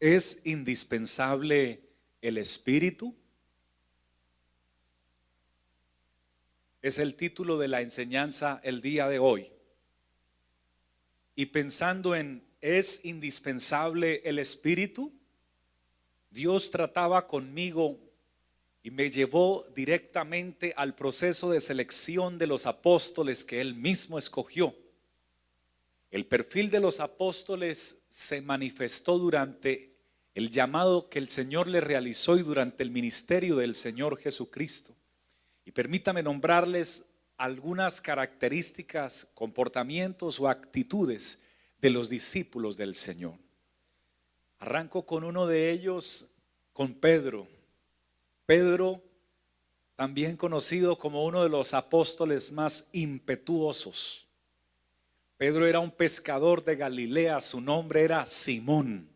¿Es indispensable el espíritu? Es el título de la enseñanza el día de hoy. Y pensando en, ¿es indispensable el espíritu? Dios trataba conmigo y me llevó directamente al proceso de selección de los apóstoles que él mismo escogió. El perfil de los apóstoles se manifestó durante el llamado que el Señor le realizó y durante el ministerio del Señor Jesucristo. Y permítame nombrarles algunas características, comportamientos o actitudes de los discípulos del Señor. Arranco con uno de ellos, con Pedro. Pedro, también conocido como uno de los apóstoles más impetuosos. Pedro era un pescador de Galilea, su nombre era Simón,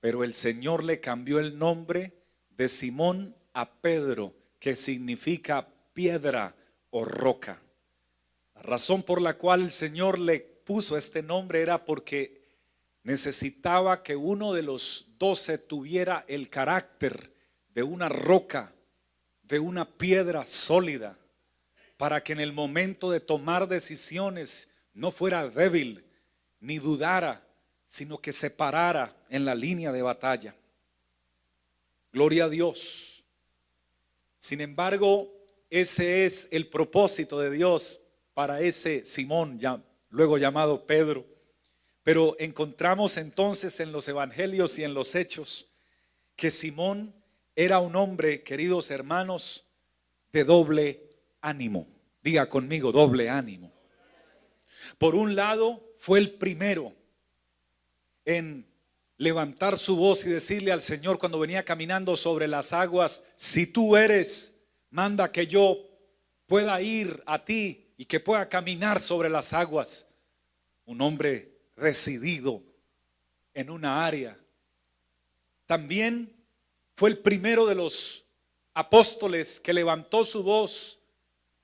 pero el Señor le cambió el nombre de Simón a Pedro, que significa piedra o roca. La razón por la cual el Señor le puso este nombre era porque necesitaba que uno de los doce tuviera el carácter de una roca, de una piedra sólida, para que en el momento de tomar decisiones no fuera débil ni dudara, sino que se parara en la línea de batalla. Gloria a Dios. Sin embargo, ese es el propósito de Dios para ese Simón, ya, luego llamado Pedro. Pero encontramos entonces en los evangelios y en los hechos que Simón era un hombre, queridos hermanos, de doble ánimo. Diga conmigo, doble ánimo. Por un lado, fue el primero en levantar su voz y decirle al Señor cuando venía caminando sobre las aguas, si tú eres, manda que yo pueda ir a ti y que pueda caminar sobre las aguas. Un hombre residido en una área. También fue el primero de los apóstoles que levantó su voz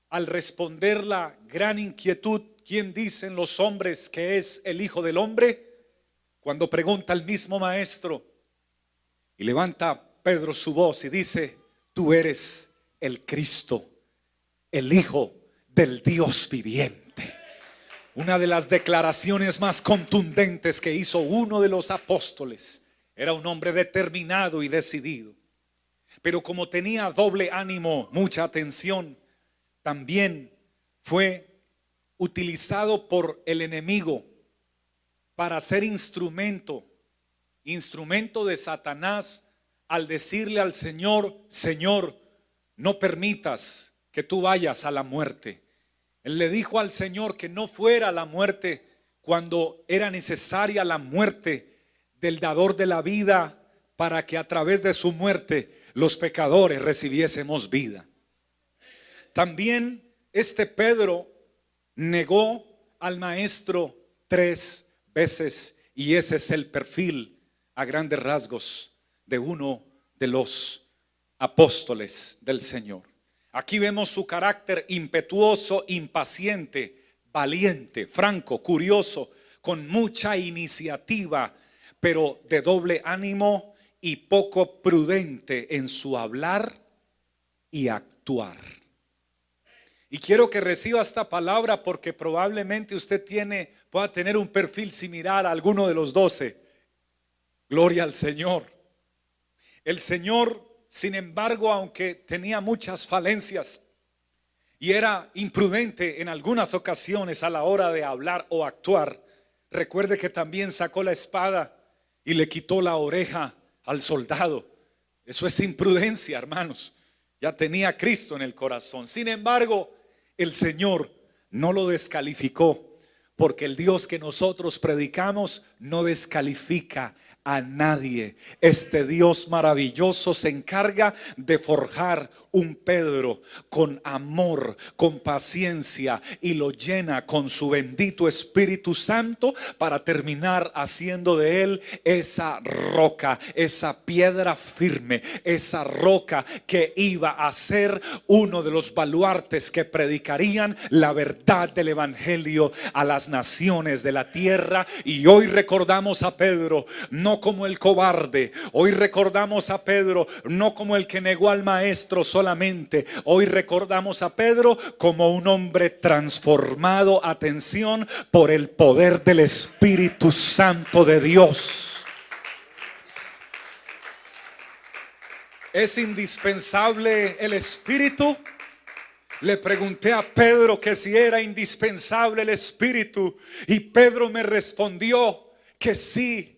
al responder la gran inquietud ¿quién dicen los hombres que es el Hijo del Hombre? Cuando pregunta el mismo maestro y levanta Pedro su voz y dice, tú eres el Cristo, el Hijo del Dios viviente. Una de las declaraciones más contundentes que hizo uno de los apóstoles. Era un hombre determinado y decidido. Pero como tenía doble ánimo, mucha atención, también fue utilizado por el enemigo para ser instrumento, instrumento de Satanás al decirle al Señor, Señor, no permitas que tú vayas a la muerte. Él le dijo al Señor que no fuera la muerte cuando era necesaria la muerte del dador de la vida para que a través de su muerte los pecadores recibiésemos vida. También este Pedro negó al maestro tres veces y ese es el perfil a grandes rasgos de uno de los apóstoles del Señor. Aquí vemos su carácter impetuoso, impaciente, valiente, franco, curioso, con mucha iniciativa, pero de doble ánimo y poco prudente en su hablar y actuar. Y quiero que reciba esta palabra porque probablemente usted tiene, pueda tener un perfil similar a alguno de los doce. Gloria al Señor. El Señor, sin embargo, aunque tenía muchas falencias y era imprudente en algunas ocasiones a la hora de hablar o actuar, recuerde que también sacó la espada y le quitó la oreja al soldado. Eso es imprudencia, hermanos. Ya tenía Cristo en el corazón. Sin embargo, el Señor no lo descalificó, porque el Dios que nosotros predicamos no descalifica a nadie. Este Dios maravilloso se encarga de forjar un Pedro con amor, con paciencia y lo llena con su bendito Espíritu Santo para terminar haciendo de él esa roca, esa piedra firme, esa roca que iba a ser uno de los baluartes que predicarían la verdad del Evangelio a las naciones de la tierra. Y hoy recordamos a Pedro, no como el cobarde. Hoy recordamos a Pedro no como el que negó al maestro. Hoy recordamos a Pedro como un hombre transformado, atención, por el poder del Espíritu Santo de Dios. ¿Es indispensable el Espíritu? Le pregunté a Pedro que si era indispensable el Espíritu y Pedro me respondió que sí,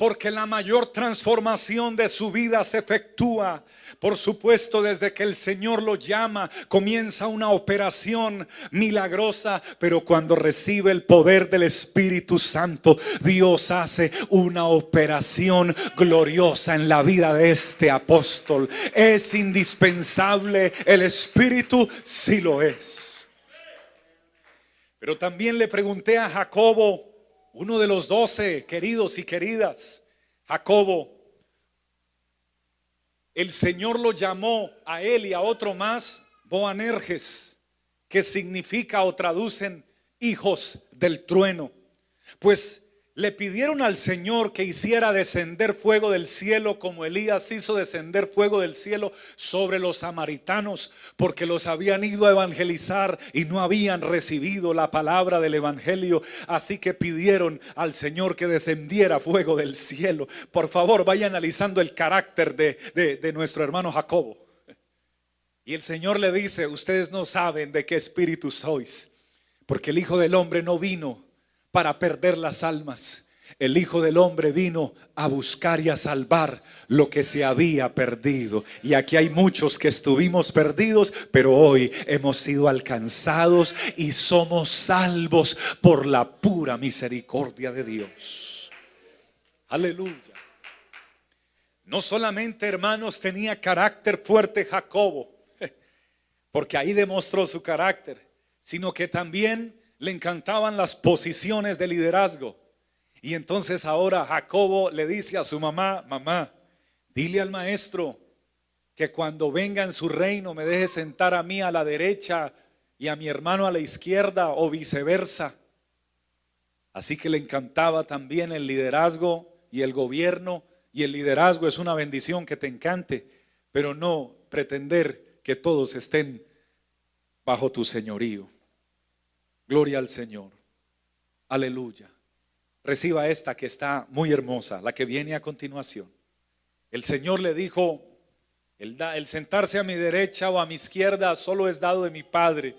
porque la mayor transformación de su vida se efectúa por supuesto, desde que el Señor lo llama, comienza una operación milagrosa, pero cuando recibe el poder del Espíritu Santo, Dios hace una operación gloriosa en la vida de este apóstol. ¿Es indispensable el Espíritu? Sí lo es. Pero también le pregunté a Jacobo, uno de los doce queridos y queridas, Jacobo, el Señor lo llamó a él y a otro más Boanerges, que significa o traducen hijos del trueno. Pues le pidieron al Señor que hiciera descender fuego del cielo como Elías hizo descender fuego del cielo sobre los samaritanos, porque los habían ido a evangelizar y no habían recibido la palabra del Evangelio. Así que pidieron al Señor que descendiera fuego del cielo. Por favor, vaya analizando el carácter de, de nuestro hermano Jacobo. Y el Señor le dice, ustedes no saben de qué espíritu sois, porque el Hijo del Hombre no vino para perder las almas. El Hijo del Hombre vino a buscar y a salvar lo que se había perdido. Y aquí hay muchos que estuvimos perdidos, pero hoy hemos sido alcanzados y somos salvos por la pura misericordia de Dios. Aleluya. No solamente, hermanos, tenía carácter fuerte Jacobo, porque ahí demostró su carácter, sino que también le encantaban las posiciones de liderazgo. Y entonces ahora Jacobo le dice a su mamá, mamá, dile al maestro que cuando venga en su reino me deje sentar a mí a la derecha y a mi hermano a la izquierda o viceversa. Así que le encantaba también el liderazgo y el gobierno. Y el liderazgo es una bendición que te encante, pero no pretender que todos estén bajo tu señorío. Gloria al Señor. Aleluya. Reciba esta que está muy hermosa, la que viene a continuación. El Señor le dijo, el, sentarse a mi derecha o a mi izquierda solo es dado de mi Padre.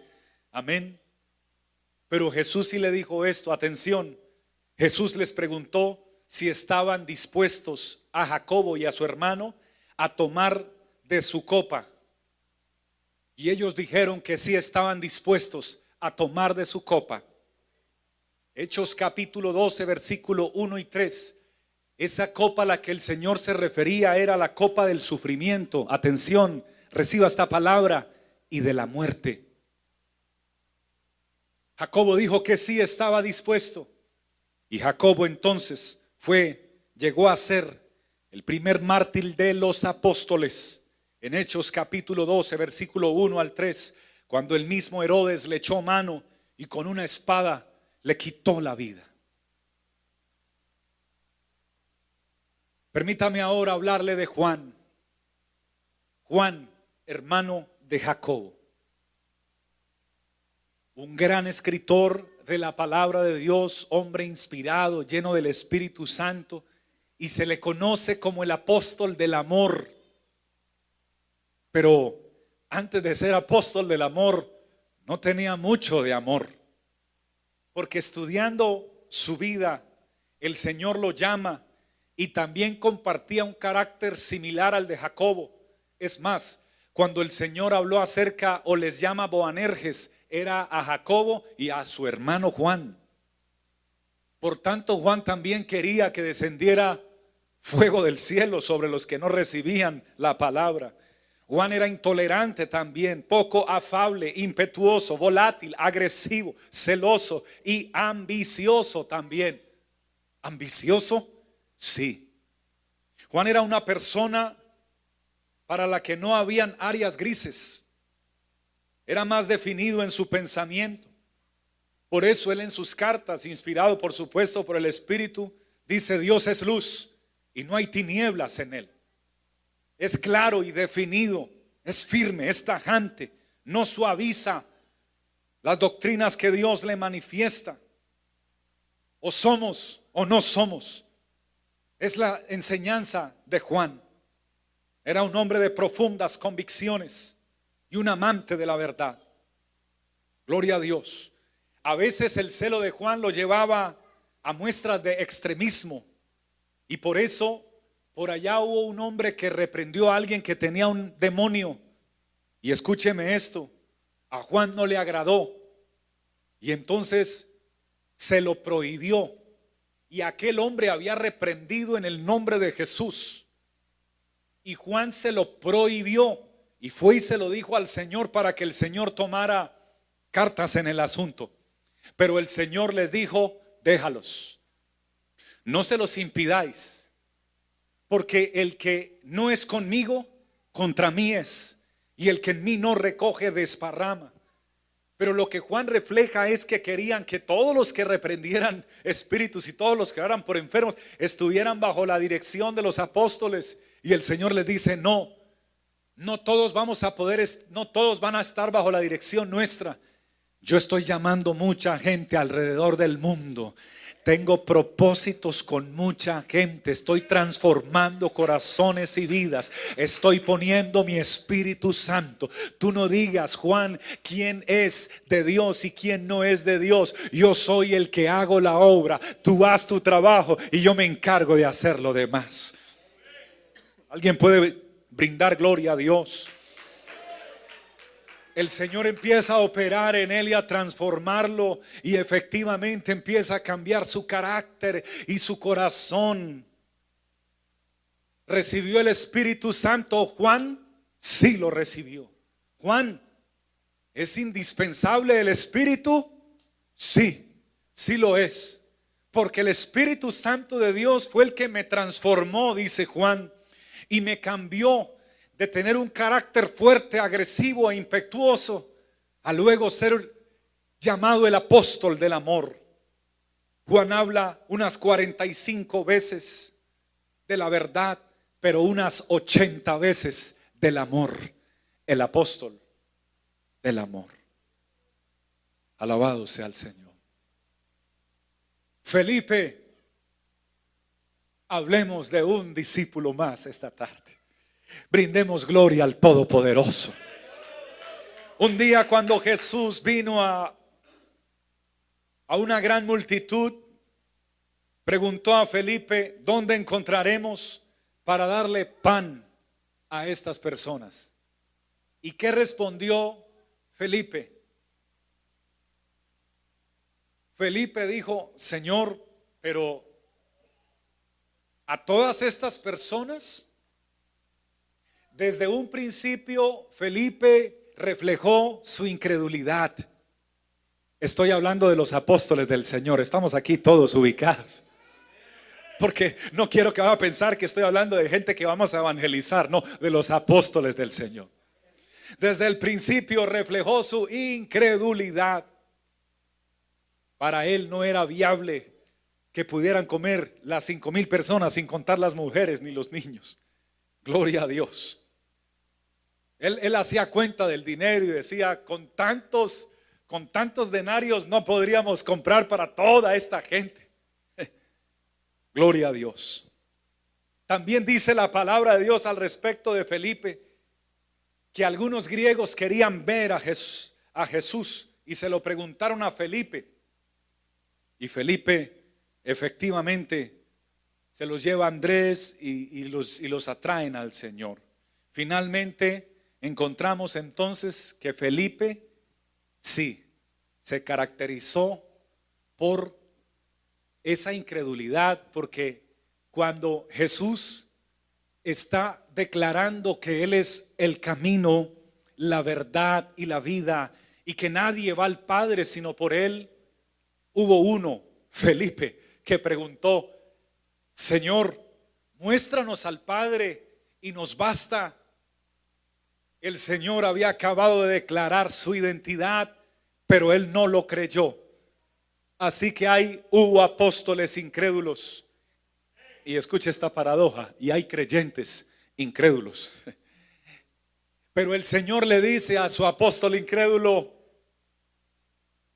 Amén. Pero Jesús sí le dijo esto, atención. Jesús les preguntó si estaban dispuestos a Jacobo y a su hermano a tomar de su copa. Y ellos dijeron que sí estaban dispuestos a tomar de su copa. Hechos capítulo 12, versículo 1 y 3. Esa copa a la que el Señor se refería era la copa del sufrimiento. Atención, reciba esta palabra y de la muerte. Jacobo dijo que sí estaba dispuesto. Y Jacobo entonces fue, llegó a ser el primer mártir de los apóstoles. En Hechos capítulo 12, versículo 1 al 3 cuando el mismo Herodes le echó mano y con una espada le quitó la vida. Permítame ahora hablarle de Juan. Juan, hermano de Jacobo. Un gran escritor de la palabra de Dios, hombre inspirado, lleno del Espíritu Santo, y se le conoce como el apóstol del amor. Pero antes de ser apóstol del amor, no tenía mucho de amor. Porque estudiando su vida, el Señor lo llama y también compartía un carácter similar al de Jacobo. Es más, cuando el Señor habló acerca o les llama Boanerges, era a Jacobo y a su hermano Juan. Por tanto, Juan también quería que descendiera fuego del cielo sobre los que no recibían la palabra. Juan era intolerante también, poco afable, impetuoso, volátil, agresivo, celoso y ambicioso también. ¿Ambicioso? Sí. Juan era una persona para la que no habían áreas grises. Era más definido en su pensamiento. Por eso él en sus cartas, inspirado por supuesto por el Espíritu, dice, Dios es luz y no hay tinieblas en él. Es claro y definido, es firme, es tajante, no suaviza las doctrinas que Dios le manifiesta. O somos o no somos. Es la enseñanza de Juan. Era un hombre de profundas convicciones y un amante de la verdad. Gloria a Dios. A veces el celo de Juan lo llevaba a muestras de extremismo y por eso por allá hubo un hombre que reprendió a alguien que tenía un demonio. Y escúcheme esto, a Juan no le agradó y entonces se lo prohibió. Y aquel hombre había reprendido en el nombre de Jesús. Y Juan se lo prohibió y fue y se lo dijo al Señor para que el Señor tomara cartas en el asunto. Pero el Señor les dijo, déjalos. No se los impidáis, porque el que no es conmigo, contra mí es, y el que en mí no recoge, desparrama. Pero lo que Juan refleja es que querían que todos los que reprendieran espíritus y todos los que eran por enfermos estuvieran bajo la dirección de los apóstoles. Y el Señor les dice, no, no todos vamos a poder, no todos van a estar bajo la dirección nuestra. Yo estoy llamando mucha gente alrededor del mundo. Tengo propósitos con mucha gente. Estoy transformando corazones y vidas. Estoy poniendo mi Espíritu Santo. Tú no digas, Juan, quién es de Dios y quién no es de Dios. Yo soy el que hago la obra. Tú haz tu trabajo y yo me encargo de hacer lo demás. ¿Alguien puede brindar gloria a Dios? El Señor empieza a operar en él y a transformarlo y efectivamente empieza a cambiar su carácter y su corazón. ¿Recibió el Espíritu Santo Juan? Sí lo recibió. Juan, ¿es indispensable el Espíritu? Sí, sí lo es. Porque el Espíritu Santo de Dios fue el que me transformó, dice Juan, y me cambió de tener un carácter fuerte, agresivo e impetuoso, a luego ser llamado el apóstol del amor. Juan habla unas 45 veces de la verdad, pero unas 80 veces del amor. El apóstol del amor. Alabado sea el Señor. Felipe, hablemos de un discípulo más esta tarde. Brindemos gloria al Todopoderoso. Un día cuando Jesús vino a, a una gran multitud, preguntó a Felipe, ¿dónde encontraremos para darle pan a estas personas? ¿Y qué respondió Felipe? Felipe dijo, Señor, pero a todas estas personas desde un principio, Felipe reflejó su incredulidad. Estoy hablando de los apóstoles del Señor. Estamos aquí todos ubicados. Porque no quiero que vaya a pensar que estoy hablando de gente que vamos a evangelizar. No, de los apóstoles del Señor. Desde el principio reflejó su incredulidad. Para él no era viable que pudieran comer las cinco mil personas sin contar las mujeres ni los niños. Gloria a Dios. Él, hacía cuenta del dinero y decía, con tantos, con tantos denarios no podríamos comprar para toda esta gente. Gloria a Dios. También dice la palabra de Dios al respecto de Felipe que algunos griegos querían ver a Jesús, y se lo preguntaron a Felipe. Y Felipe efectivamente se los lleva a Andrés y, los, y los atraen al Señor. Finalmente, encontramos entonces que Felipe sí se caracterizó por esa incredulidad, porque cuando Jesús está declarando que Él es el camino, la verdad y la vida, y que nadie va al Padre sino por Él, hubo uno, Felipe, que preguntó, Señor, muéstranos al Padre y nos basta el Señor había acabado de declarar su identidad, pero él no lo creyó. Así que hay hubo apóstoles incrédulos. y escucha esta paradoja, y hay creyentes incrédulos. Pero el Señor le dice a su apóstol incrédulo,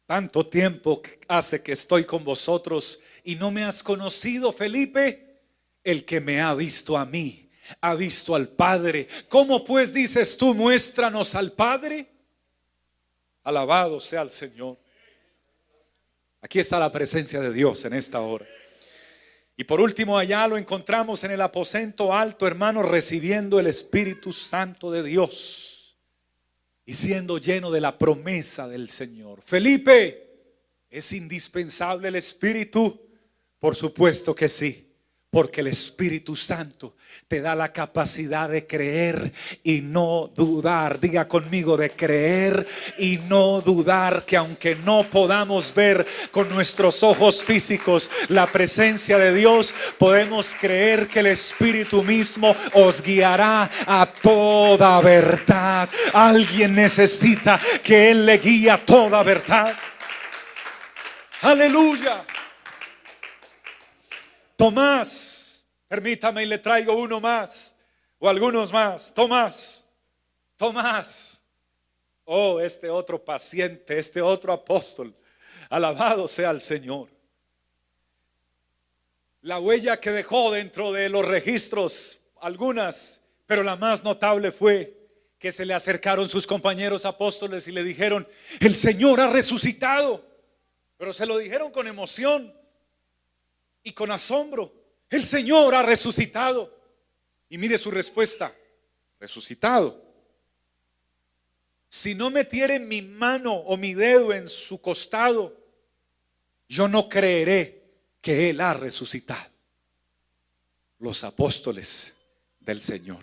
tanto tiempo hace que estoy con vosotros y no me has conocido, Felipe, el que me ha visto a mí, ha visto al Padre. ¿Cómo pues dices tú, muéstranos al Padre? Alabado sea el Señor. Aquí está la presencia de Dios en esta hora. Y por último, allá lo encontramos en el aposento alto, hermano, recibiendo el Espíritu Santo de Dios y siendo lleno de la promesa del Señor. Felipe, ¿es indispensable el Espíritu? Por supuesto que sí. Porque el Espíritu Santo te da la capacidad de creer y no dudar. Diga conmigo de creer y no dudar que aunque no podamos ver con nuestros ojos físicos la presencia de Dios, podemos creer que el Espíritu mismo os guiará a toda verdad. Alguien necesita que Él le guíe a toda verdad. Aleluya. Tomás, permítame y le traigo uno más, o algunos más. Tomás, Tomás. Oh, este otro paciente, este otro apóstol. Alabado sea el Señor. La huella que dejó dentro de los registros, algunas, pero la más notable fue que se le acercaron sus compañeros apóstoles y le dijeron, el Señor ha resucitado. Pero se lo dijeron con emoción y con asombro, el Señor ha resucitado. Y mire su respuesta, resucitado. Si no metiere mi mano o mi dedo en su costado, yo no creeré que Él ha resucitado. Los apóstoles del Señor.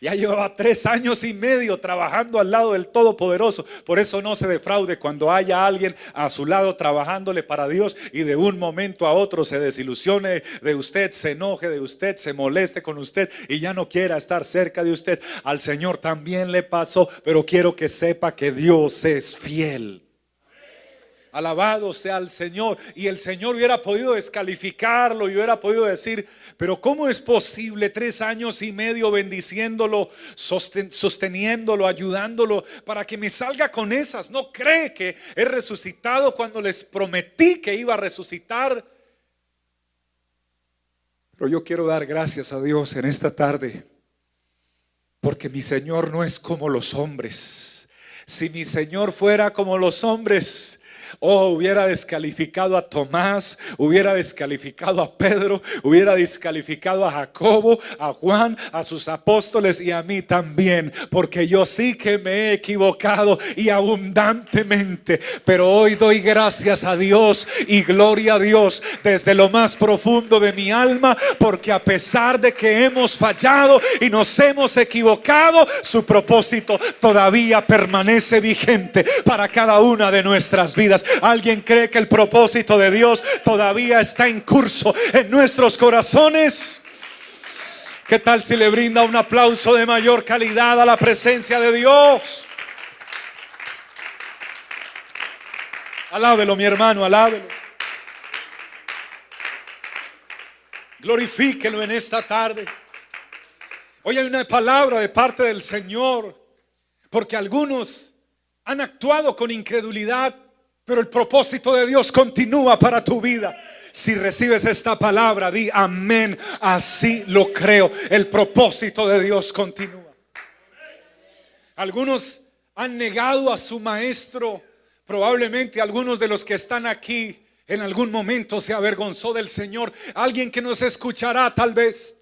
Ya llevaba tres años y medio trabajando al lado del Todopoderoso. Por eso no se defraude cuando haya alguien a su lado trabajándole para Dios y de un momento a otro se desilusione de usted, se enoje de usted, se moleste con usted y ya no quiera estar cerca de usted. Al Señor también le pasó, pero quiero que sepa que Dios es fiel. Alabado sea el Señor. Y el Señor hubiera podido descalificarlo y hubiera podido decir, pero ¿cómo es posible tres años y medio bendiciéndolo, sosteniéndolo, ayudándolo para que me salga con esas? ¿No cree que he resucitado cuando les prometí que iba a resucitar? Pero yo quiero dar gracias a Dios en esta tarde, porque mi Señor no es como los hombres. Si mi Señor fuera como los hombres, Oh, hubiera descalificado a Tomás, hubiera descalificado a Pedro, hubiera descalificado a Jacobo, a Juan, a sus apóstoles y a mí también, porque yo sí que me he equivocado y abundantemente, pero hoy doy gracias a Dios y gloria a Dios desde lo más profundo de mi alma, porque a pesar de que hemos fallado y nos hemos equivocado, su propósito todavía permanece vigente para cada una de nuestras vidas. ¿Alguien cree que el propósito de Dios todavía está en curso en nuestros corazones? ¿Qué tal si le brinda un aplauso de mayor calidad a la presencia de Dios? Alábelo, mi hermano, alábelo. Glorifíquelo en esta tarde. Hoy hay una palabra de parte del Señor, porque algunos han actuado con incredulidad pero el propósito de Dios continúa para tu vida. Si recibes esta palabra, di amén. Así lo creo. El propósito de Dios continúa. Algunos han negado a su maestro. Probablemente algunos de los que están aquí en algún momento se avergonzó del Señor. Alguien que nos escuchará tal vez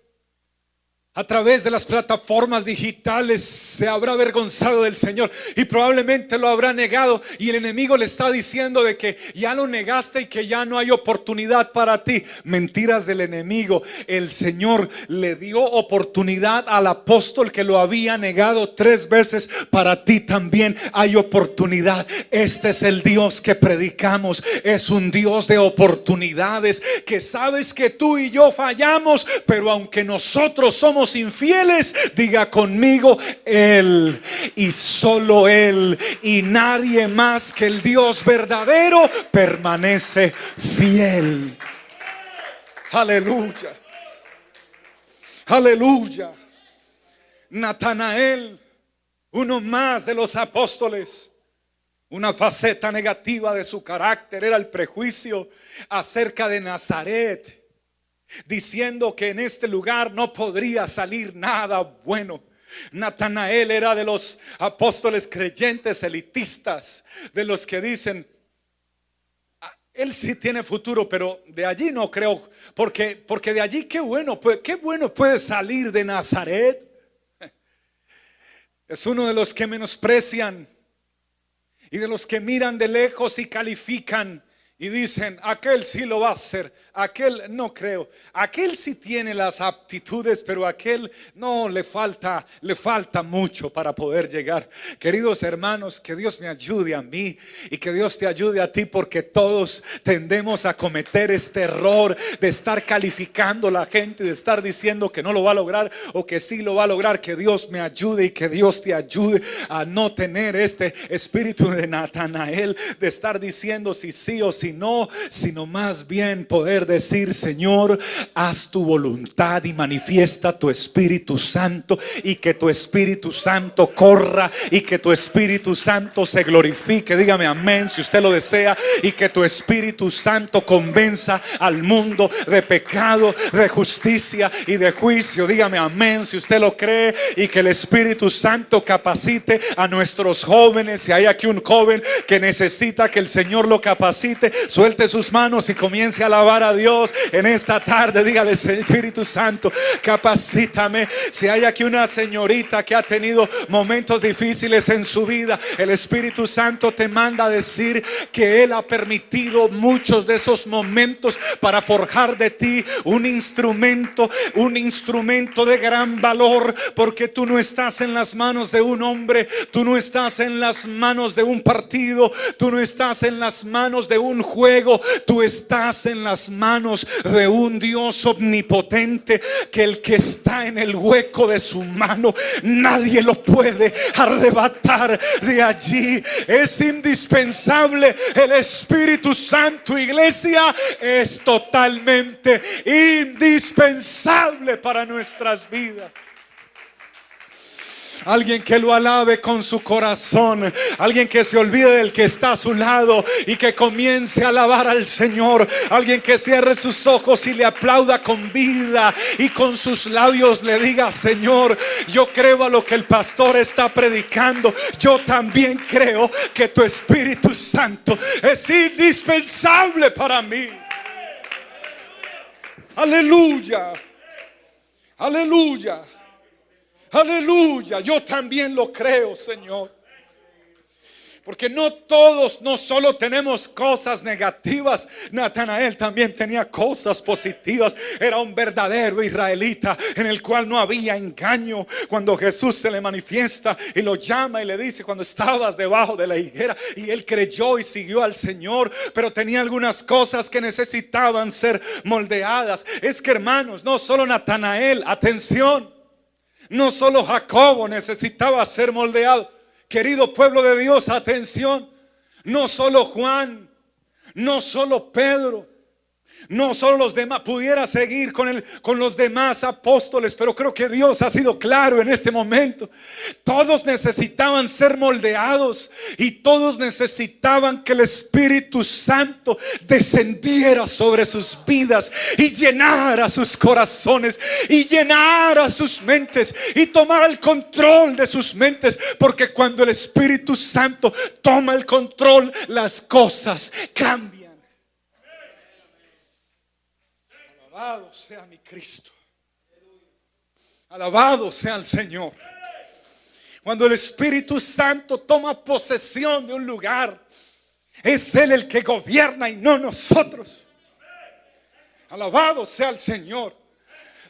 a través de las plataformas digitales se habrá avergonzado del Señor y probablemente lo habrá negado y el enemigo le está diciendo de que ya lo negaste y que ya no hay oportunidad para ti. Mentiras del enemigo. El Señor le dio oportunidad al apóstol que lo había negado tres veces. Para ti también hay oportunidad. Este es el Dios que predicamos. Es un Dios de oportunidades que sabes que tú y yo fallamos, pero aunque nosotros somos infieles, diga conmigo Él y solo Él y nadie más que el Dios verdadero permanece fiel. Aleluya. Aleluya. Natanael, uno más de los apóstoles. Una faceta negativa de su carácter era el prejuicio acerca de Nazaret, diciendo que en este lugar no podría salir nada bueno. Natanael era de los apóstoles creyentes elitistas, de los que dicen, ah, él sí tiene futuro, pero de allí no creo, porque, porque de allí qué bueno, qué bueno puede salir de Nazaret. Es uno de los que menosprecian y de los que miran de lejos y califican y dicen, aquel sí lo va a hacer, aquel no creo, aquel sí tiene las aptitudes, pero aquel no le falta, le falta mucho para poder llegar. Queridos hermanos, que Dios me ayude a mí y que Dios te ayude a ti, porque todos tendemos a cometer este error de estar calificando a la gente, de estar diciendo que no lo va a lograr o que sí lo va a lograr. Que Dios me ayude y que Dios te ayude a no tener este espíritu de Natanael, de estar diciendo si sí o si no, sino más bien poder decir, Señor, haz tu voluntad y manifiesta tu Espíritu Santo y que tu Espíritu Santo corra y que tu Espíritu Santo se glorifique. Dígame amén si usted lo desea y que tu Espíritu Santo convenza al mundo de pecado, de justicia y de juicio. Dígame amén si usted lo cree y que el Espíritu Santo capacite a nuestros jóvenes. Si hay aquí un joven que necesita que el Señor lo capacite, Suelte sus manos y comience a alabar a Dios en esta tarde. Dígale, Espíritu Santo, capacítame. Si hay aquí una señorita que ha tenido momentos difíciles en su vida, el Espíritu Santo te manda a decir que Él ha permitido muchos de esos momentos para forjar de ti un instrumento, un instrumento de gran valor, porque tú no estás en las manos de un hombre, tú no estás en las manos de un partido, tú no estás en las manos de un juego, tú estás en las manos de un Dios omnipotente que el que está en el hueco de su mano, nadie lo puede arrebatar de allí. Es indispensable el Espíritu Santo, iglesia, es totalmente indispensable para nuestras vidas. Alguien que lo alabe con su corazón. Alguien que se olvide del que está a su lado y que comience a alabar al Señor. Alguien que cierre sus ojos y le aplauda con vida y con sus labios le diga, Señor, yo creo a lo que el pastor está predicando. Yo también creo que tu Espíritu Santo es indispensable para mí. Aleluya. Aleluya. Aleluya, yo también lo creo, Señor. Porque no todos, no solo tenemos cosas negativas. Natanael también tenía cosas positivas. Era un verdadero israelita en el cual no había engaño. Cuando Jesús se le manifiesta y lo llama y le dice cuando estabas debajo de la higuera y él creyó y siguió al Señor, pero tenía algunas cosas que necesitaban ser moldeadas. Es que hermanos, no solo Natanael, atención. No solo Jacobo necesitaba ser moldeado. Querido pueblo de Dios, atención. No solo Juan, no solo Pedro, no solo los demás, pudiera seguir con, el, con los demás apóstoles, pero creo que Dios ha sido claro en este momento. Todos necesitaban ser moldeados y todos necesitaban que el Espíritu Santo descendiera sobre sus vidas y llenara sus corazones y llenara sus mentes y tomara el control de sus mentes, porque cuando el Espíritu Santo toma el control, las cosas cambian. Alabado sea mi Cristo. Alabado sea el Señor. Cuando el Espíritu Santo toma posesión de un lugar, es Él el que gobierna y no nosotros. Alabado sea el Señor.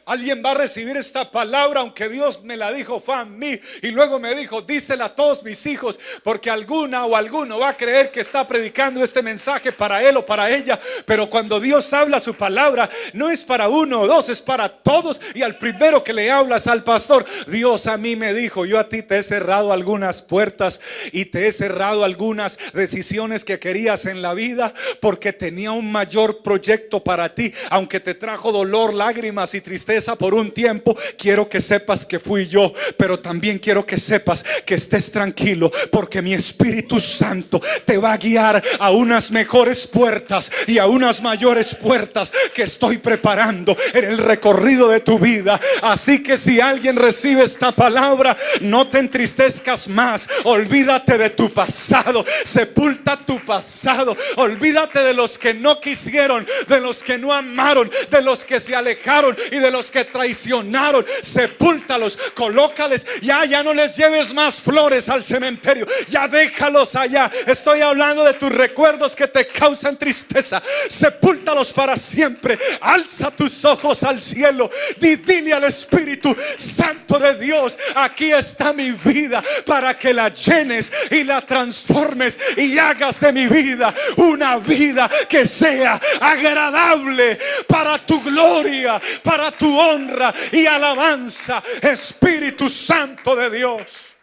Alguien va a recibir esta palabra, aunque Dios me la dijo, fue a mí. Y luego me dijo, dísela a todos mis hijos, porque alguna o alguno va a creer que está predicando este mensaje para él o para ella. Pero cuando Dios habla su palabra, no es para uno o dos, es para todos. Y al primero que le hablas al pastor, Dios a mí me dijo, yo a ti te he cerrado algunas puertas y te he cerrado algunas decisiones que querías en la vida, porque tenía un mayor proyecto para ti, aunque te trajo dolor, lágrimas y tristeza por un tiempo, quiero que sepas que fui yo, pero también quiero que sepas que estés tranquilo, porque mi Espíritu Santo te va a guiar a unas mejores puertas y a unas mayores puertas que estoy preparando en el recorrido de tu vida. Así que si alguien recibe esta palabra, no te entristezcas más, olvídate de tu pasado, sepulta tu pasado, olvídate de los que no quisieron, de los que no amaron, de los que se alejaron y de los que traicionaron. Sepúltalos, colócales, ya, ya no les lleves más flores al cementerio, ya déjalos allá. Estoy hablando de tus recuerdos que te causan tristeza. Sepúltalos para siempre. Alza tus ojos al cielo. dile al Espíritu Santo de Dios, aquí está mi vida para que la llenes y la transformes y hagas de mi vida una vida que sea agradable para tu gloria, para tu honra y alabanza, Espíritu Santo de Dios.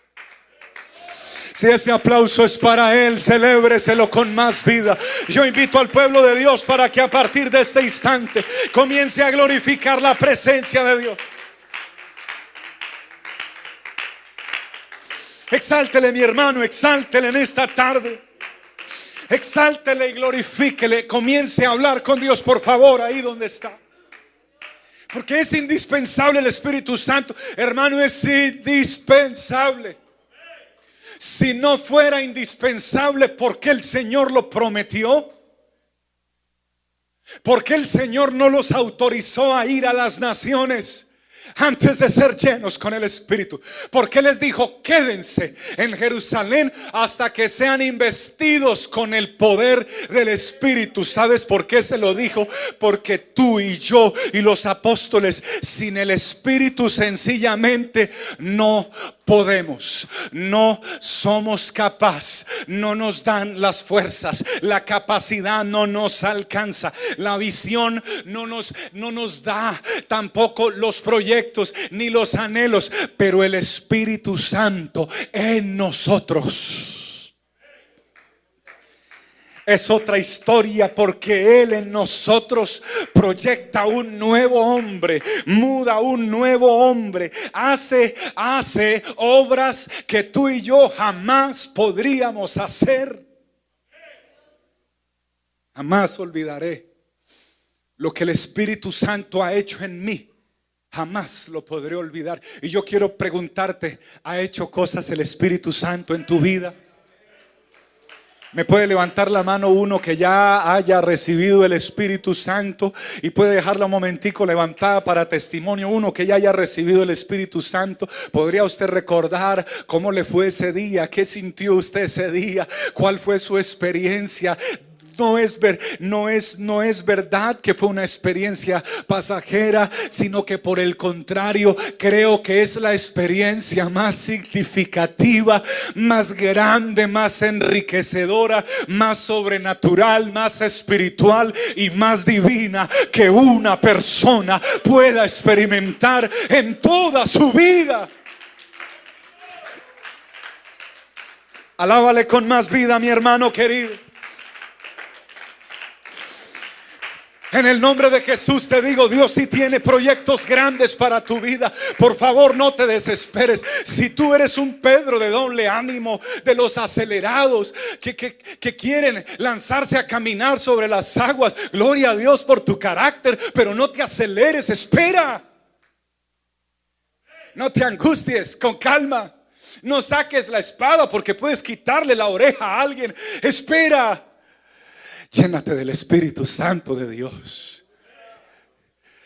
Si ese aplauso es para Él, celébreselo con más vida. Yo invito al pueblo de Dios para que a partir de este instante comience a glorificar la presencia de Dios. Exáltele mi hermano, exáltele en esta tarde. Exáltele y glorifíquele. Comience a hablar con Dios, por favor, ahí donde está. Porque es indispensable el Espíritu Santo. Hermano, es indispensable. Si no fuera indispensable, ¿por qué el Señor lo prometió? ¿Por qué el Señor no los autorizó a ir a las naciones? Antes de ser llenos con el Espíritu. Porque les dijo, quédense en Jerusalén hasta que sean investidos con el poder del Espíritu. ¿Sabes por qué se lo dijo? Porque tú y yo y los apóstoles sin el Espíritu sencillamente no podemos, no somos capaz, no nos dan las fuerzas, la capacidad no nos alcanza, la visión no nos, no nos da tampoco los proyectos ni los anhelos, pero el Espíritu Santo en nosotros es otra historia porque Él en nosotros proyecta un nuevo hombre, muda un nuevo hombre, hace, hace obras que tú y yo jamás podríamos hacer. Jamás olvidaré lo que el Espíritu Santo ha hecho en mí. Jamás lo podré olvidar. Y yo quiero preguntarte, ¿ha hecho cosas el Espíritu Santo en tu vida? Me puede levantar la mano uno que ya haya recibido el Espíritu Santo y puede dejarla un momentico levantada para testimonio. Uno que ya haya recibido el Espíritu Santo. ¿Podría usted recordar cómo le fue ese día? ¿Qué sintió usted ese día? ¿Cuál fue su experiencia? No es, ver, no, es, no es verdad que fue una experiencia pasajera, sino que por el contrario creo que es la experiencia más significativa, más grande, más enriquecedora, más sobrenatural, más espiritual y más divina que una persona pueda experimentar en toda su vida. Alábale con más vida, mi hermano querido. En el nombre de Jesús te digo, Dios si tiene proyectos grandes para tu vida. Por favor, no te desesperes. Si tú eres un Pedro de doble ánimo, de los acelerados que, que quieren lanzarse a caminar sobre las aguas, gloria a Dios por tu carácter, pero no te aceleres, espera. No te angusties, con calma. No saques la espada porque puedes quitarle la oreja a alguien. Espera. Llénate del Espíritu Santo de Dios.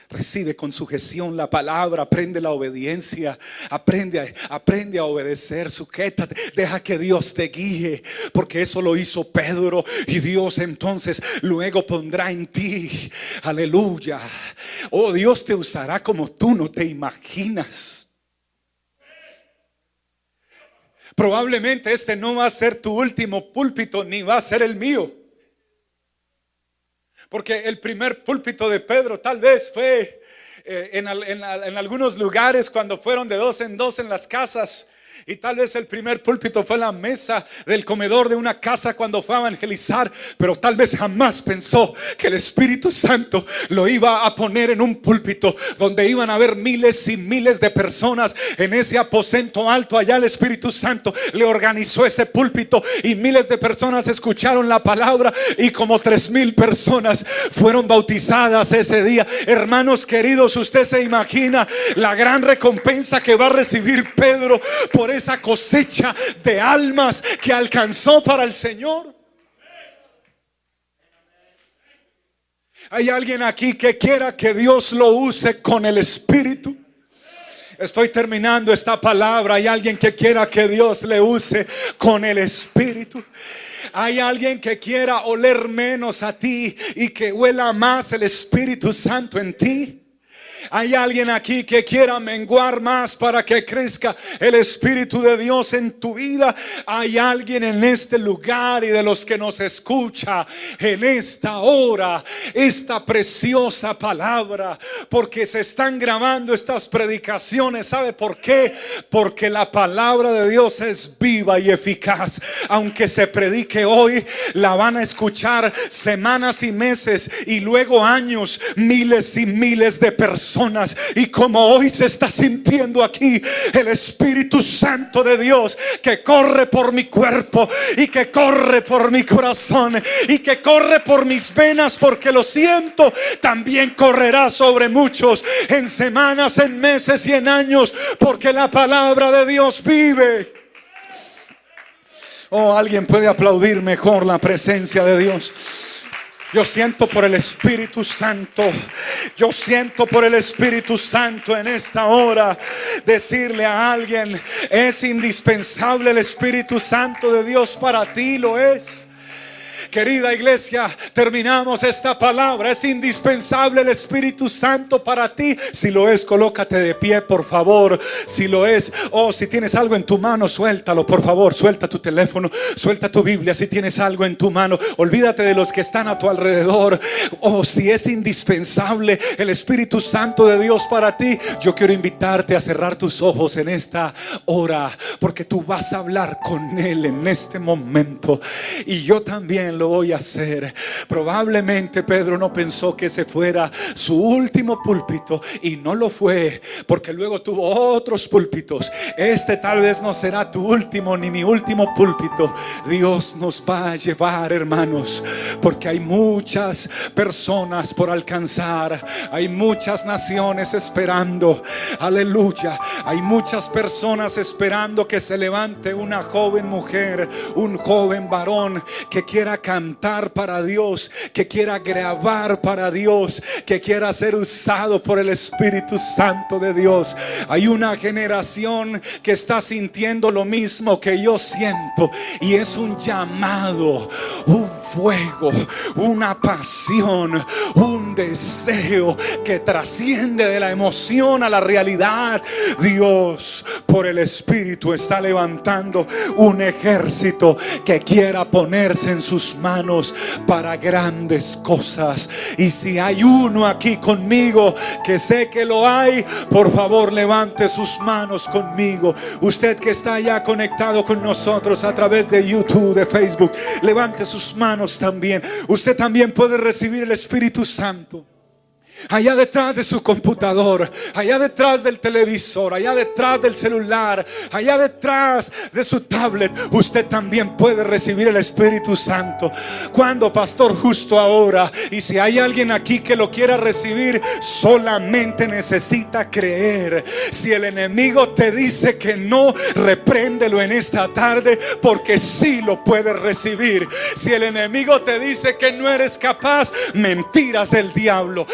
Recibe con sujeción la palabra, aprende la obediencia, aprende aprende a obedecer, sujétate, deja que Dios te guíe, porque eso lo hizo Pedro y Dios entonces luego pondrá en ti, aleluya. Oh, Dios te usará como tú no te imaginas. Probablemente este no va a ser tu último púlpito, ni va a ser el mío. Porque el primer púlpito de Pedro tal vez fue eh, en, algunos lugares cuando fueron de dos en dos en las casas Y tal vez el primer púlpito fue la mesa del comedor de una casa cuando fue a evangelizar, pero tal vez jamás pensó que el Espíritu Santo lo iba a poner en un púlpito donde iban a haber miles y miles de personas en ese aposento alto. Allá el Espíritu Santo le organizó ese púlpito y miles de personas escucharon la palabra y como tres mil personas fueron bautizadas ese día. Hermanos queridos, usted se imagina la gran recompensa que va a recibir Pedro por esa cosecha de almas que alcanzó para el Señor. Hay alguien aquí que quiera que Dios lo use con el Espíritu. Estoy terminando esta palabra. Hay alguien que quiera que Dios le use con el Espíritu. Hay alguien que quiera oler menos a ti y que huela más el Espíritu Santo en ti. Hay alguien aquí que quiera menguar más para que crezca el Espíritu de Dios en tu vida. Hay alguien en este lugar y de los que nos escucha en esta hora, esta preciosa palabra, porque se están grabando estas predicaciones. ¿Sabe por qué? Porque la palabra de Dios es viva y eficaz. Aunque se predique hoy, la van a escuchar semanas y meses y luego años, miles y miles de personas y como hoy se está sintiendo aquí el Espíritu Santo de Dios que corre por mi cuerpo y que corre por mi corazón y que corre por mis venas porque lo siento, también correrá sobre muchos en semanas, en meses y en años porque la palabra de Dios vive. Oh, alguien puede aplaudir mejor la presencia de Dios. Yo siento por el Espíritu Santo. Yo siento por el Espíritu Santo en esta hora decirle a alguien, es indispensable el Espíritu Santo de Dios para ti, lo es. Querida iglesia, terminamos esta palabra. Es indispensable el Espíritu Santo para ti. Si lo es, colócate de pie, por favor. Si lo es, o oh, si tienes algo en tu mano, suéltalo, por favor. Suelta tu teléfono, suelta tu Biblia. Si tienes algo en tu mano, olvídate de los que están a tu alrededor. O oh, si es indispensable el Espíritu Santo de Dios para ti, yo quiero invitarte a cerrar tus ojos en esta hora, porque tú vas a hablar con Él en este momento. Y yo también lo voy a hacer. Probablemente Pedro no pensó que ese fuera su último púlpito y no lo fue, porque luego tuvo otros púlpitos. Este tal vez no será tu último ni mi último púlpito. Dios nos va a llevar, hermanos, porque hay muchas personas por alcanzar. Hay muchas naciones esperando. Aleluya. Hay muchas personas esperando que se levante una joven mujer, un joven varón que quiera cantar para Dios, que quiera grabar para Dios, que quiera ser usado por el Espíritu Santo de Dios. Hay una generación que está sintiendo lo mismo que yo siento y es un llamado, un fuego, una pasión, un deseo que trasciende de la emoción a la realidad. Dios por el Espíritu está levantando un ejército que quiera ponerse en sus manos para grandes cosas. Y si hay uno aquí conmigo, que sé que lo hay, por favor levante sus manos conmigo. Usted que está ya conectado con nosotros a través de YouTube, de Facebook, levante sus manos también. Usted también puede recibir el Espíritu Santo muito. Allá detrás de su computador, allá detrás del televisor, allá detrás del celular, allá detrás de su tablet, usted también puede recibir el Espíritu Santo. Cuando, pastor, justo ahora, y si hay alguien aquí que lo quiera recibir, solamente necesita creer. Si el enemigo te dice que no, repréndelo en esta tarde, porque sí lo puede recibir. Si el enemigo te dice que no eres capaz, mentiras del diablo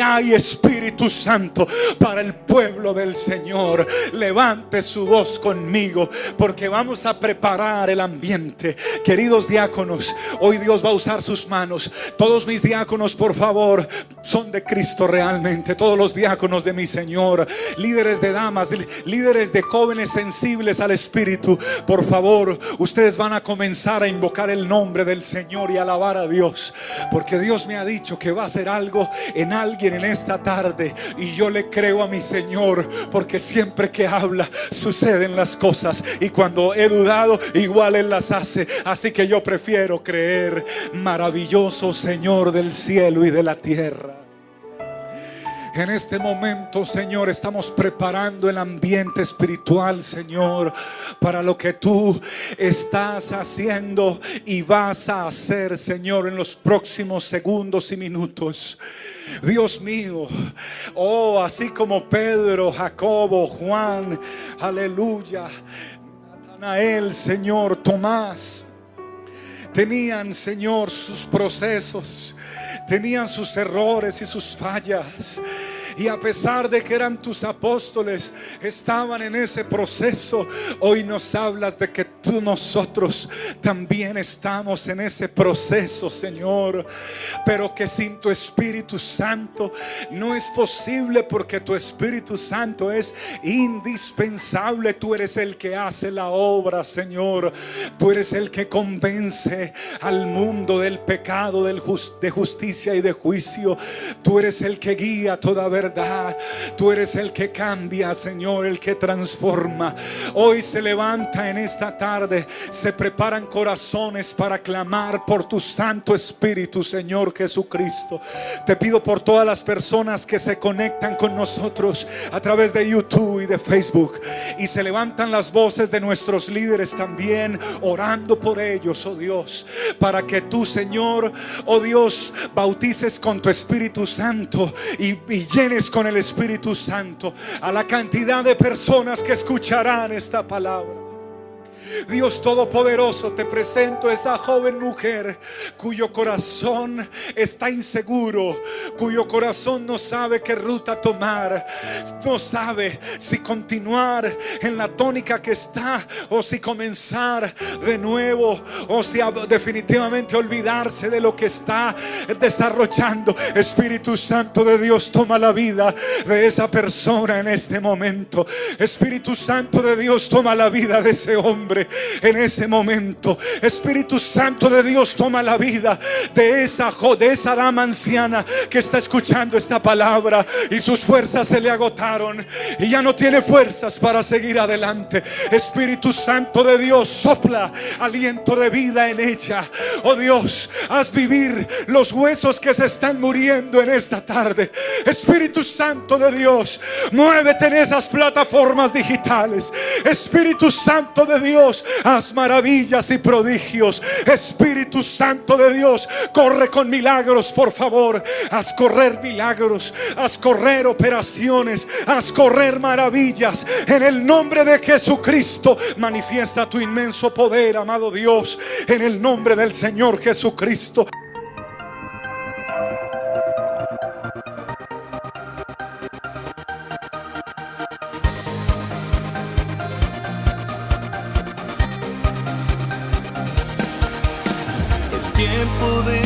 hay Espíritu Santo para el pueblo del Señor, levante su voz conmigo porque vamos a preparar el ambiente. Queridos diáconos, hoy Dios va a usar sus manos. Todos mis diáconos, por favor, son de Cristo realmente. Todos los diáconos de mi Señor, líderes de damas, líderes de jóvenes sensibles al Espíritu. Por favor, ustedes van a comenzar a invocar el nombre del Señor y alabar a Dios. Porque Dios me ha dicho que va a hacer algo en alguien en esta tarde. Y yo le creo a mi Señor. Porque siempre que habla suceden las cosas. Y cuando he dudado, igual Él las hace. Así que yo prefiero creer. Maravilloso Señor del cielo y de la tierra. En este momento, Señor, estamos preparando el ambiente espiritual, Señor, para lo que tú estás haciendo y vas a hacer, Señor, en los próximos segundos y minutos. Dios mío, oh, así como Pedro, Jacobo, Juan, aleluya, Natanael, Señor, Tomás, tenían, Señor, sus procesos tenían sus errores y sus fallas. Y a pesar de que eran tus apóstoles, estaban en ese proceso. Hoy nos hablas de que tú nosotros también estamos en ese proceso, Señor. Pero que sin tu Espíritu Santo no es posible porque tu Espíritu Santo es indispensable. Tú eres el que hace la obra, Señor. Tú eres el que convence al mundo del pecado, del de justicia y de juicio. Tú eres el que guía toda verdad Tú eres el que cambia, Señor, el que transforma. Hoy se levanta en esta tarde, se preparan corazones para clamar por tu Santo Espíritu, Señor Jesucristo. Te pido por todas las personas que se conectan con nosotros a través de YouTube y de Facebook. Y se levantan las voces de nuestros líderes también, orando por ellos, oh Dios, para que tú, Señor, oh Dios, bautices con tu Espíritu Santo y, y llenes con el Espíritu Santo a la cantidad de personas que escucharán esta palabra. Dios Todopoderoso, te presento esa joven mujer cuyo corazón está inseguro, cuyo corazón no sabe qué ruta tomar, no sabe si continuar en la tónica que está o si comenzar de nuevo o si definitivamente olvidarse de lo que está desarrollando. Espíritu Santo de Dios, toma la vida de esa persona en este momento. Espíritu Santo de Dios, toma la vida de ese hombre en ese momento. Espíritu Santo de Dios toma la vida de esa, de esa dama anciana que está escuchando esta palabra y sus fuerzas se le agotaron y ya no tiene fuerzas para seguir adelante. Espíritu Santo de Dios sopla aliento de vida en ella. Oh Dios, haz vivir los huesos que se están muriendo en esta tarde. Espíritu Santo de Dios, muévete en esas plataformas digitales. Espíritu Santo de Dios, haz maravillas y prodigios. Espíritu Santo de Dios, corre con milagros, por favor. Haz correr milagros, haz correr operaciones, haz correr maravillas. En el nombre de Jesucristo, manifiesta tu inmenso poder, amado Dios, en el nombre del Señor Jesucristo. Tiempo de